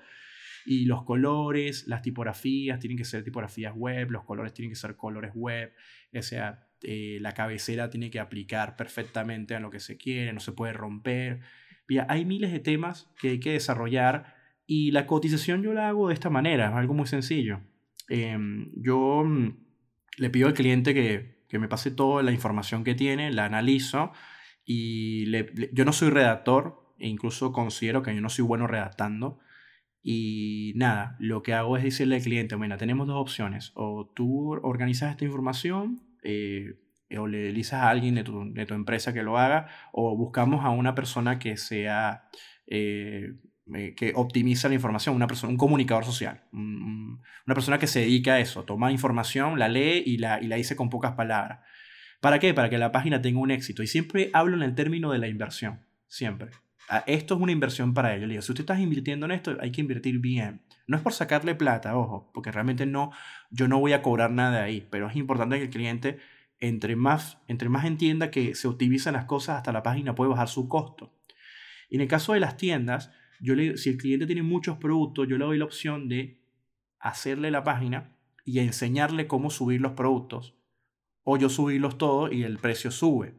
y los colores, las tipografías tienen que ser tipografías web, los colores tienen que ser colores web, o sea, eh, la cabecera tiene que aplicar perfectamente a lo que se quiere, no se puede romper. Mira, hay miles de temas que hay que desarrollar y la cotización yo la hago de esta manera, es algo muy sencillo. Em, yo mm, le pido al cliente que, que, me pase toda la información que tiene, la analizo y yo no soy redactor e incluso considero que yo no soy bueno redactando. Y nada, lo que hago es decirle al cliente, bueno, tenemos dos opciones, o tú organizas esta información eh, o le dices a alguien de tu, de tu, empresa que lo haga, o buscamos a una persona que sea, eh, eh, que optimiza la información, una persona, un comunicador social, una persona que se dedica a eso, toma información, la lee y la, y la dice con pocas palabras. ¿Para qué? Para que la página tenga un éxito. Y siempre hablo en el término de la inversión, siempre. Ah, esto es una inversión para ellos. Si usted está invirtiendo en esto, hay que invertir bien. No es por sacarle plata, ojo, porque realmente no, yo no voy a cobrar nada ahí, pero es importante que el cliente, entre más, entre más entienda que se optimizan las cosas, hasta la página puede bajar su costo. Y en el caso de las tiendas, yo si el cliente tiene muchos productos, yo le doy la opción de hacerle la página y enseñarle cómo subir los productos. O yo subirlos todos y el precio sube.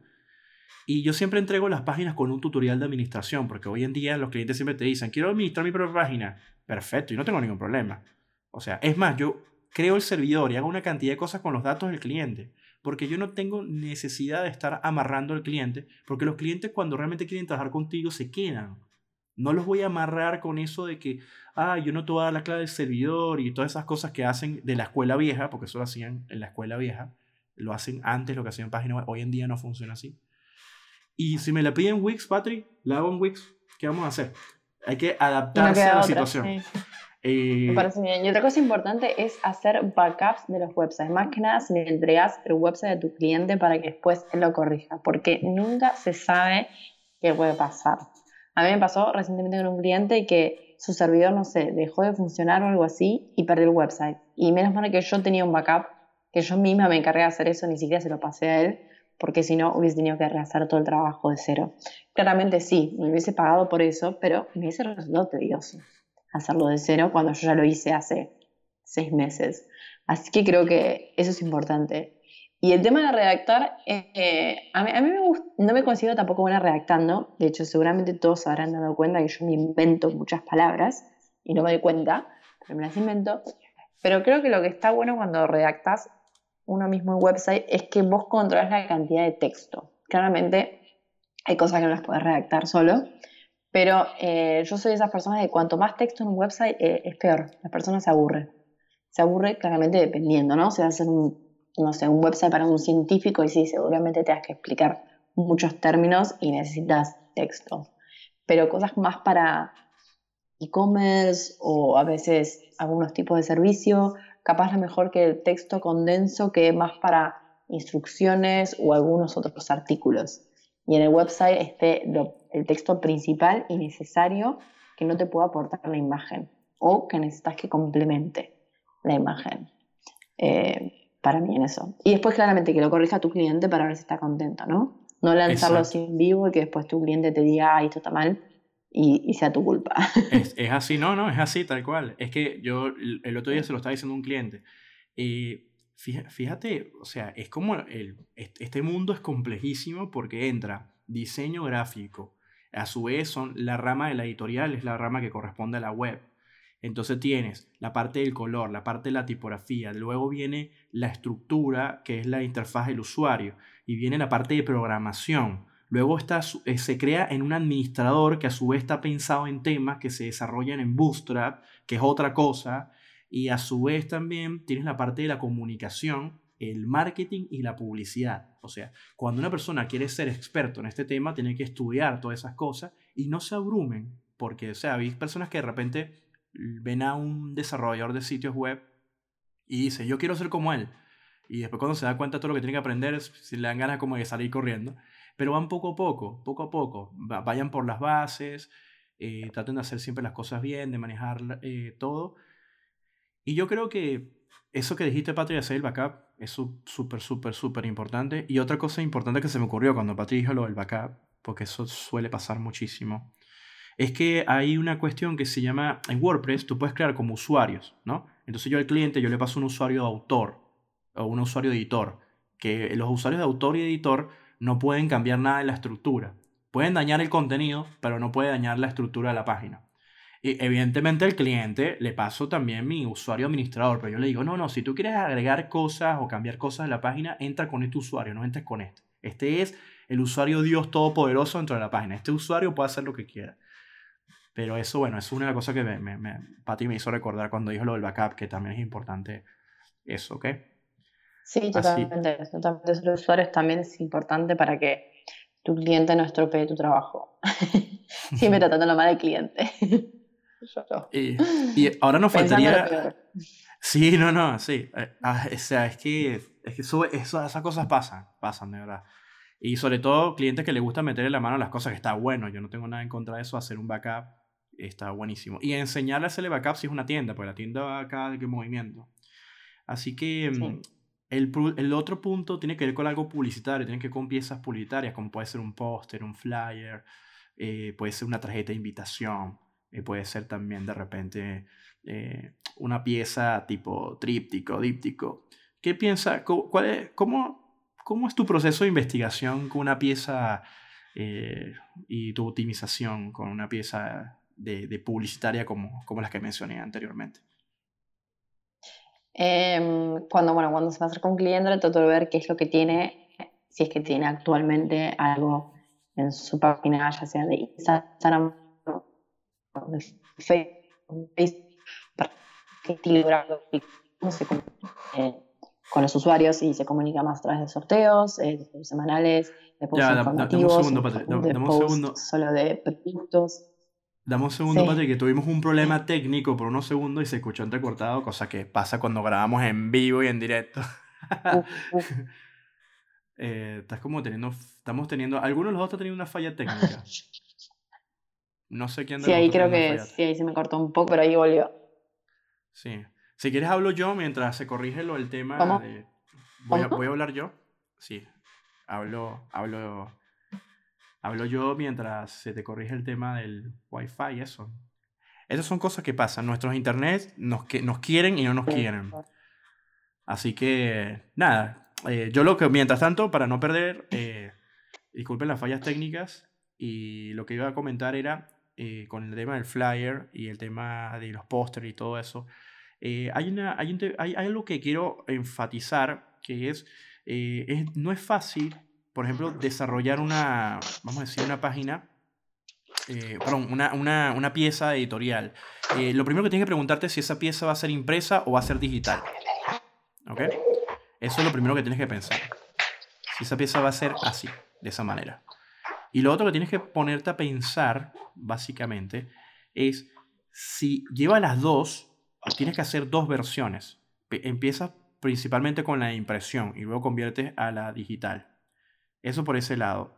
Y yo siempre entrego las páginas con un tutorial de administración, porque hoy en día los clientes siempre te dicen, quiero administrar mi propia página. Perfecto, y no tengo ningún problema. O sea, es más, yo creo el servidor y hago una cantidad de cosas con los datos del cliente, porque yo no tengo necesidad de estar amarrando al cliente, porque los clientes cuando realmente quieren trabajar contigo se quedan. No los voy a amarrar con eso de que, ah, yo no te voy a dar la clave del servidor y todas esas cosas que hacen de la escuela vieja, porque eso lo hacían en la escuela vieja, lo hacen antes, lo que hacían en página web, hoy en día no funciona así. Y si me la piden Wix, Patri, la hago en Wix. ¿Qué vamos a hacer? Hay que adaptarse a la situación. Eh, me parece bien. Y otra cosa importante es hacer backups de los websites. Más que nada, si le entregas el website a tu cliente para que después él lo corrija. Porque nunca se sabe qué puede pasar. A mí me pasó recientemente con un cliente que su servidor, no sé, dejó de funcionar o algo así y perdió el website. Y menos mal que yo tenía un backup, que yo misma me encargué de hacer eso, ni siquiera se lo pasé a él porque si no hubiese tenido que rehacer todo el trabajo de cero. Claramente sí, me hubiese pagado por eso, pero me hubiese resultado tedioso hacerlo de cero cuando yo ya lo hice hace seis meses. Así que creo que eso es importante. Y el tema de redactar, eh, a mí, a mí me no me considero tampoco buena redactando. De hecho, seguramente todos habrán dado cuenta que yo me invento muchas palabras y no me doy cuenta, pero me las invento. Pero creo que lo que está bueno cuando redactas uno mismo en website es que vos controlas la cantidad de texto. Claramente hay cosas que no las puedes redactar solo, pero eh, yo soy de esas personas que cuanto más texto en un website eh, es peor, las personas se aburren. Se aburre claramente dependiendo, ¿no? Si vas a hacer un, no sé, un website para un científico y sí, seguramente te has que explicar muchos términos y necesitas texto. Pero cosas más para e-commerce o a veces algunos tipos de servicio capaz es mejor que el texto condenso que más para instrucciones o algunos otros artículos. Y en el website esté el texto principal y necesario que no te pueda aportar la imagen o que necesitas que complemente la imagen. Eh, para mí en eso. Y después claramente que lo corrija tu cliente para ver si está contento, ¿no? No lanzarlo sin vivo y que después tu cliente te diga, ay, esto está mal y, sea tu culpa. Es, así, no, no, es así, tal cual. Es que yo el otro día se lo estaba diciendo un cliente. Y fíjate, o sea, es como el, este mundo es complejísimo porque entra diseño gráfico, a su vez son la rama de la editorial, es la rama que corresponde a la web. Entonces tienes la parte del color, la parte de la tipografía, luego viene la estructura, que es la interfaz del usuario, y viene la parte de programación. Luego está, eh, se crea en un administrador que a su vez está pensado en temas que se desarrollan en Bootstrap, que es otra cosa, y a su vez también tienes la parte de la comunicación, el marketing y la publicidad. O sea, cuando una persona quiere ser experto en este tema, tiene que estudiar todas esas cosas y no se abrumen, porque, o sea, hay personas que de repente ven a un desarrollador de sitios web y dice, yo quiero ser como él. Y después cuando se da cuenta de todo lo que tiene que aprender, si le dan ganas como de salir corriendo. Pero van poco a poco, poco a poco. Vayan por las bases, eh, traten de hacer siempre las cosas bien, de manejar eh, todo. Y yo creo que eso que dijiste, Patri, de hacer el backup, es súper, súper, súper importante. Y otra cosa importante que se me ocurrió cuando Patri dijo lo del backup, porque eso suele pasar muchísimo, es que hay una cuestión que se llama, en WordPress tú puedes crear como usuarios, ¿no? Entonces yo al cliente, yo le paso un usuario de autor o un usuario de editor, que los usuarios de autor y editor no pueden cambiar nada de la estructura. Pueden dañar el contenido, pero no puede dañar la estructura de la página. Y evidentemente al cliente le paso también mi usuario administrador, pero yo le digo, no, no, si tú quieres agregar cosas o cambiar cosas en la página, entra con este usuario, no entres con este. Este es el usuario Dios Todopoderoso dentro de la página. Este usuario puede hacer lo que quiera. Pero eso, bueno, es una de las cosas que me, Pati me hizo recordar cuando dijo lo del backup, que también es importante eso, ¿ok? Sí, totalmente. Totalmente. Los usuarios también es importante para que tu cliente no estropee tu trabajo. Siempre tratando lo mal al cliente. Y, y, ahora nos faltaría. Sí, no, no, sí. Eh, ah, o sea, es que, es que eso, esas cosas pasan, pasan, de verdad. Y sobre todo, clientes que les gusta meterle la mano a las cosas, que está bueno. Yo no tengo nada en contra de eso, hacer un backup está buenísimo. Y enseñarle a hacerle backup si es una tienda, porque la tienda va cada que movimiento. Así que mm, el, otro punto tiene que ver con algo publicitario, tiene que ver con piezas publicitarias, como puede ser un póster, un flyer, eh, puede ser una tarjeta de invitación. Eh, puede ser también de repente eh, una pieza tipo tríptico, díptico. ¿Qué piensa? Cuál es, cómo, ¿Cómo es tu proceso de investigación con una pieza eh, y tu optimización con una pieza de, de publicitaria como, como las que mencioné anteriormente? Em, cuando, bueno, cuando se va a hacer con un cliente, trato de ver qué es lo que tiene, si es que tiene actualmente algo en su página, ya sea de Instagram con los usuarios y se comunica más a través de sorteos, eh, semanales, de posts informativos, dame un segundo, Dame, un segundo. Solo de productos. Dame un segundo, Patrick, que tuvimos un problema técnico por unos segundos y se escuchó entrecortado, cosa que pasa cuando grabamos en vivo y en directo. eh, estás como teniendo, estamos teniendo, algunos de los dos están teniendo una falla técnica. No sé quién de Sí, ahí creo que sí, ahí se me cortó un poco, pero ahí volvió. Sí. Si quieres hablo yo mientras se corrige lo del tema de... Voy a, voy a, hablar yo. Sí. Hablo, hablo, hablo yo mientras se te corrige el tema del Wi-Fi y eso. Esas son cosas que pasan. Nuestros internet nos, que, nos quieren y no nos quieren. Así que, nada. Eh, yo lo que, mientras tanto, para no perder, eh, disculpen las fallas técnicas, y lo que iba a comentar era eh, con el tema del flyer y el tema de los pósteres y todo eso, eh, hay, una, hay, hay, algo que quiero enfatizar que es, eh, es, no es fácil, por ejemplo, desarrollar una, vamos a decir, una página, perdón, una, una, una, pieza editorial. lo primero que tienes que preguntarte es si esa pieza va a ser impresa o va a ser digital. ¿Ok? Eso es lo primero que tienes que pensar. Si esa pieza va a ser así, de esa manera. Y lo otro que tienes que ponerte a pensar, básicamente, es si lleva las dos, tienes que hacer dos versiones. Empiezas principalmente con la impresión y luego conviertes a la digital. Eso por ese lado.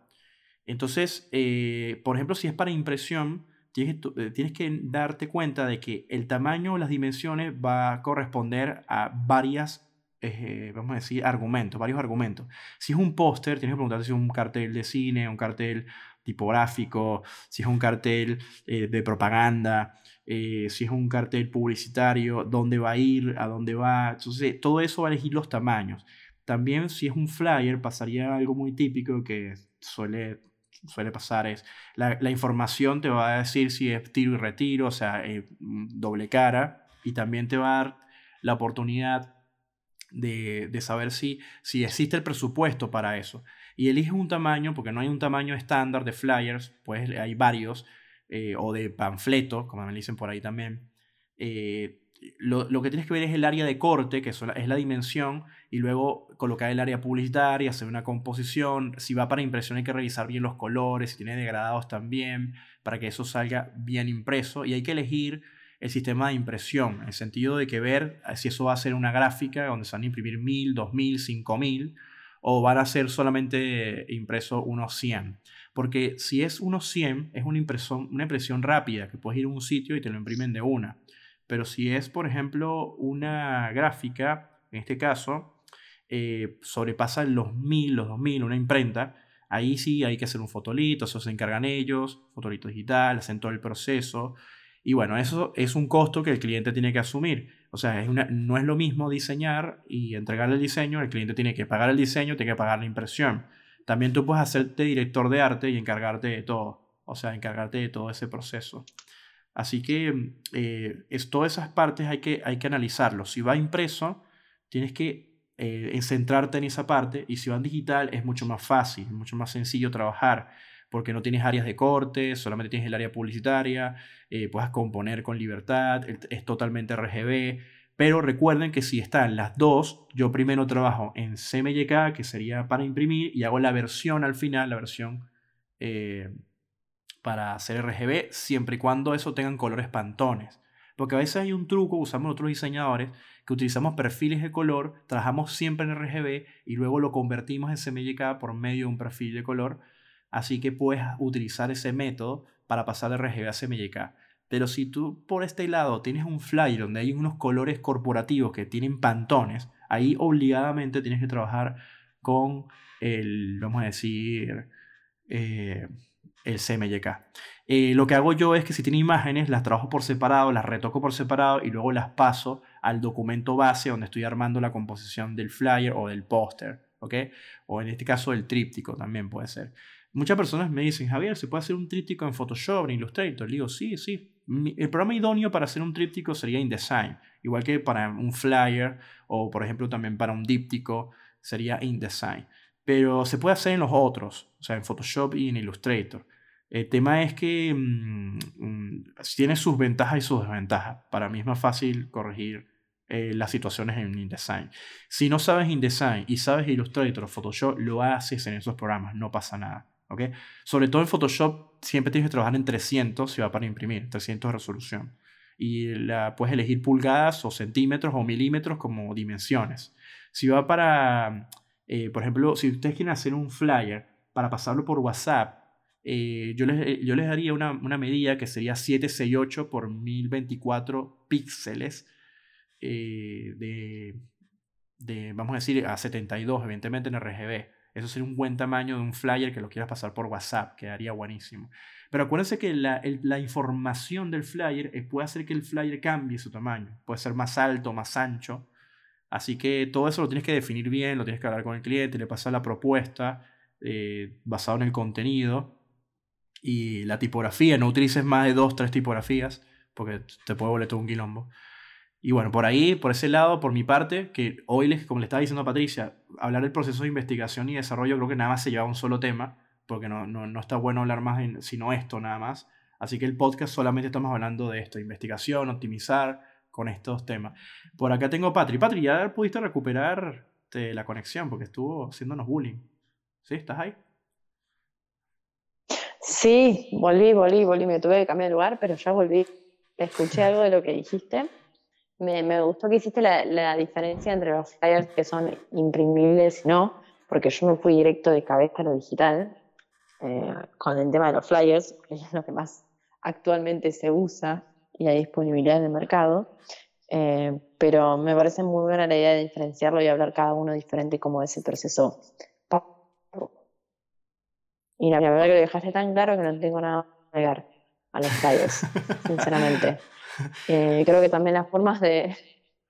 Entonces, eh, por ejemplo, si es para impresión, tienes, eh, que darte cuenta de que el tamaño o las dimensiones va a corresponder a varias eh, vamos a decir, argumentos, varios argumentos. Si es un póster, tienes que preguntarte si es un cartel de cine, un cartel tipográfico, si es un cartel eh, de propaganda, eh, si es un cartel publicitario, dónde va a ir, a dónde va. Entonces, todo eso va a elegir los tamaños. También si es un flyer, pasaría algo muy típico que suele, suele pasar, es la, la información te va a decir si es tiro y retiro, o sea, doble cara, y también te va a dar la oportunidad de, de, saber si, si existe el presupuesto para eso. Y eliges un tamaño, porque no hay un tamaño estándar de flyers, pues hay varios, eh, o de panfleto, como me dicen por ahí también. Eh, lo, lo, que tienes que ver es el área de corte, que es la, dimensión, y luego colocar el área publicitaria, hacer una composición. Si va para impresión hay que revisar bien los colores, si tiene degradados también, para que eso salga bien impreso. Y hay que elegir el sistema de impresión, en el sentido de que ver si eso va a ser una gráfica donde se van a imprimir 1000, 2000, 5000 o van a ser solamente impreso unos 100. Porque si es unos 100, es una impresión, una impresión rápida, que puedes ir a un sitio y te lo imprimen de una. Pero si es, por ejemplo, una gráfica, en este caso, eh, sobrepasa los 1000, los 2000, una imprenta, ahí sí hay que hacer un fotolito, eso se encargan ellos, fotolito digital, hacen todo el proceso y bueno, eso es un costo que el cliente tiene que asumir. O sea, es una, no es lo mismo diseñar y entregar el diseño, el cliente tiene que pagar el diseño, tiene que pagar la impresión. También tú puedes hacerte director de arte y encargarte de todo, o sea, encargarte de todo ese proceso. Así que eh, es, todas esas partes hay que, hay que analizarlo. Si va impreso, tienes que eh, centrarte en esa parte y si va en digital es mucho más fácil, mucho más sencillo trabajar porque no tienes áreas de corte, solamente tienes el área publicitaria, eh, puedes componer con libertad, es totalmente RGB. Pero recuerden que si están las dos, yo primero trabajo en CMYK, que sería para imprimir, y hago la versión al final, la versión eh, para hacer RGB, siempre y cuando eso tengan colores pantones. Porque a veces hay un truco, usamos otros diseñadores, que utilizamos perfiles de color, trabajamos siempre en RGB y luego lo convertimos en CMYK por medio de un perfil de color Así que puedes utilizar ese método para pasar de RGB a CMYK. Pero si tú por este lado tienes un flyer donde hay unos colores corporativos que tienen pantones, ahí obligadamente tienes que trabajar con el, vamos a decir, eh, el CMYK. Eh, lo que hago yo es que si tiene imágenes, las trabajo por separado, las retoco por separado y luego las paso al documento base donde estoy armando la composición del flyer o del póster, ¿ok? O en este caso el tríptico también puede ser. Muchas personas me dicen, Javier, ¿se puede hacer un tríptico en Photoshop, en Illustrator? Le digo, sí, sí. El programa idóneo para hacer un tríptico sería InDesign, igual que para un flyer o, por ejemplo, también para un díptico sería InDesign. Pero se puede hacer en los otros, o sea, en Photoshop y en Illustrator. El tema es que mm, mm, tiene sus ventajas y sus desventajas. Para mí es más fácil corregir eh, las situaciones en InDesign. Si no sabes InDesign y sabes Illustrator o Photoshop, lo haces en esos programas, no pasa nada. Sobre todo en Photoshop siempre tienes que trabajar en 300 si va para imprimir, 300 de resolución. Y puedes elegir pulgadas o centímetros o milímetros como dimensiones. Si va para, eh, por ejemplo, si ustedes quieren hacer un flyer para pasarlo por WhatsApp, eh, yo, les, yo les daría una, una, medida que sería 768 por 1024 píxeles eh, de, de, vamos a decir, a 72, evidentemente en RGB. Eso sería un buen tamaño de un flyer que lo quieras pasar por WhatsApp, quedaría buenísimo. Pero acuérdense que la, la información del flyer eh, puede hacer que el flyer cambie su tamaño. Puede ser más alto, más ancho. Así que todo eso lo tienes que definir bien, lo tienes que hablar con el cliente, le pasar la propuesta eh, basado en el contenido y la tipografía. No utilices más de dos, tres tipografías porque te puede volver todo un quilombo. Y bueno, por ahí, por ese lado, por mi parte, que hoy, les, como le estaba diciendo a Patricia, hablar del proceso de investigación y desarrollo creo que nada más se lleva un solo tema, porque no, no, no está bueno hablar más en, sino esto nada más. Así que el podcast solamente estamos hablando de esto, investigación, optimizar con estos temas. Por acá tengo a Patri. Patri, ¿ya pudiste recuperar este, la conexión? Porque estuvo haciéndonos bullying. ¿Sí? ¿Estás ahí? Sí, volví, volví, volví. Me tuve que cambiar de lugar, pero ya volví. Escuché algo de lo que dijiste me, gustó que hiciste la, diferencia entre los flyers que son imprimibles y no, porque yo me fui directo de cabeza a lo digital eh, con el tema de los flyers, que es lo que más actualmente se usa y hay disponibilidad en el mercado. Eh, pero me parece muy buena la idea de diferenciarlo y hablar cada uno diferente como es el proceso. Y la verdad que lo dejaste tan claro que no tengo nada que agregar a los tallos, sinceramente. Eh, creo que también las formas de...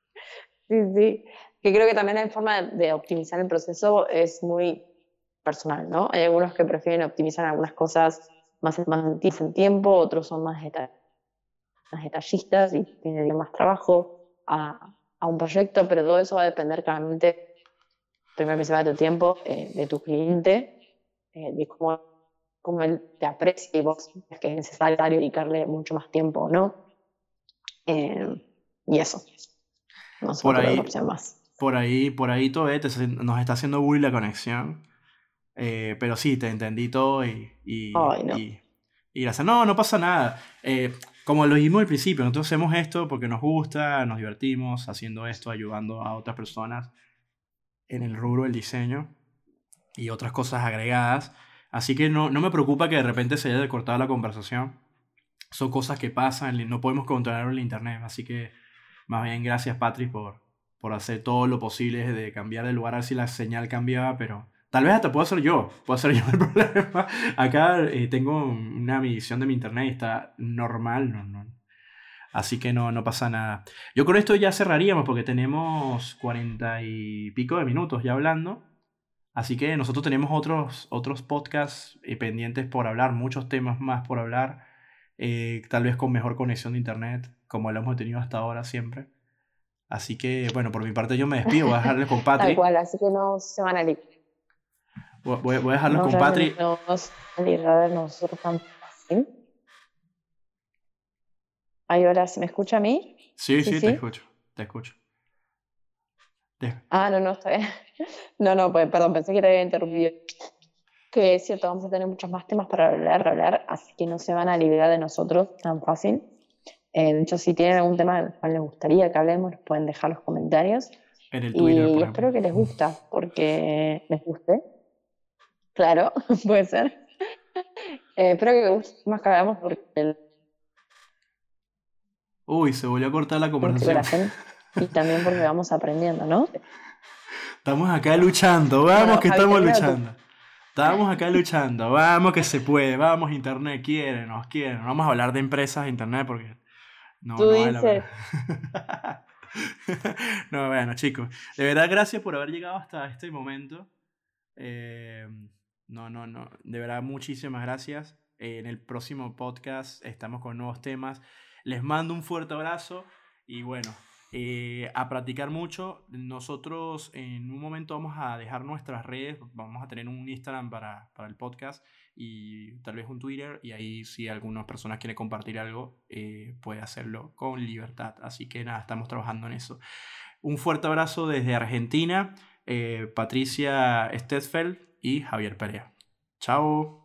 sí, sí. Que creo que también la forma de optimizar el proceso es muy personal, ¿no? Hay algunos que prefieren optimizar algunas cosas más, más en tiempo, otros son más, más detallistas y tienen más trabajo a, a, un proyecto, pero todo eso va a depender claramente, primero que se va de tu tiempo, eh, de tu cliente, eh, cómo, cómo, él te aprecia y vos es que es necesario dedicarle mucho más tiempo, ¿no? Eh, y eso. No sé por ahí, opción más. Por ahí, por ahí todo nos está haciendo bully la conexión. Eh, pero sí, te entendí todo y, y, no. y, gracias. No, no pasa nada. Eh, como lo dijimos al principio, nosotros hacemos esto porque nos gusta, nos divertimos haciendo esto, ayudando a otras personas en el rubro del diseño y otras cosas agregadas. Así que no, no me preocupa que de repente se haya cortado la conversación. Son cosas que pasan, no podemos controlar el internet. Así que más bien gracias Patrick por, por hacer todo lo posible de cambiar de lugar a ver si la señal cambiaba, pero Tal vez hasta puedo ser yo, puedo ser yo el problema. Acá eh, tengo una medición de mi internet y está normal, no, no. Así que no, no pasa nada. Yo con esto ya cerraríamos porque tenemos cuarenta y pico de minutos ya hablando. Así que nosotros tenemos otros, otros podcasts eh, pendientes por hablar, muchos temas más por hablar. Eh, tal vez con mejor conexión de internet, como lo hemos tenido hasta ahora siempre. Así que, bueno, por mi parte yo me despido, voy a dejarles con Patrick. Tal cual, así que no se van a ir. Voy, voy a dejarlo con Patri. No, nosotros Ay, ahora, ¿me escucha a mí? Sí, sí, te escucho. Te escucho. Ah, no, no, está bien. No, no, pues, perdón, pensé que te había interrumpido. Que es cierto, vamos a tener muchos más temas para hablar, hablar, así que no se van a liberar de nosotros tan fácil. Eh, de hecho, si tienen algún tema del cual les gustaría que hablemos, pueden dejar los comentarios. En el Twitter, y espero que les gusta, porque les guste. Claro, puede ser. Eh, espero que más cagamos porque el... Uy, se volvió a cortar la conversación. Y también porque vamos aprendiendo, ¿no? Estamos acá luchando, vamos que estamos luchando. Estamos acá luchando, vamos que se puede, vamos, Internet quiere, nos quiere. No vamos a hablar de empresas de Internet porque... No, Tú no dices. no, bueno, chicos, de verdad gracias por haber llegado hasta este momento. Eh, no, no, no. De verdad, muchísimas gracias. en el próximo podcast estamos con nuevos temas. Les mando un fuerte abrazo y bueno, eh, a practicar mucho. Nosotros en un momento vamos a dejar nuestras redes, vamos a tener un Instagram para, para el podcast y tal vez un Twitter y ahí si algunas personas quieren compartir algo eh, puede hacerlo con libertad. Así que nada, estamos trabajando en eso. Un fuerte abrazo desde Argentina. Eh, Patricia Stedfeld y Javier Perea. Chao.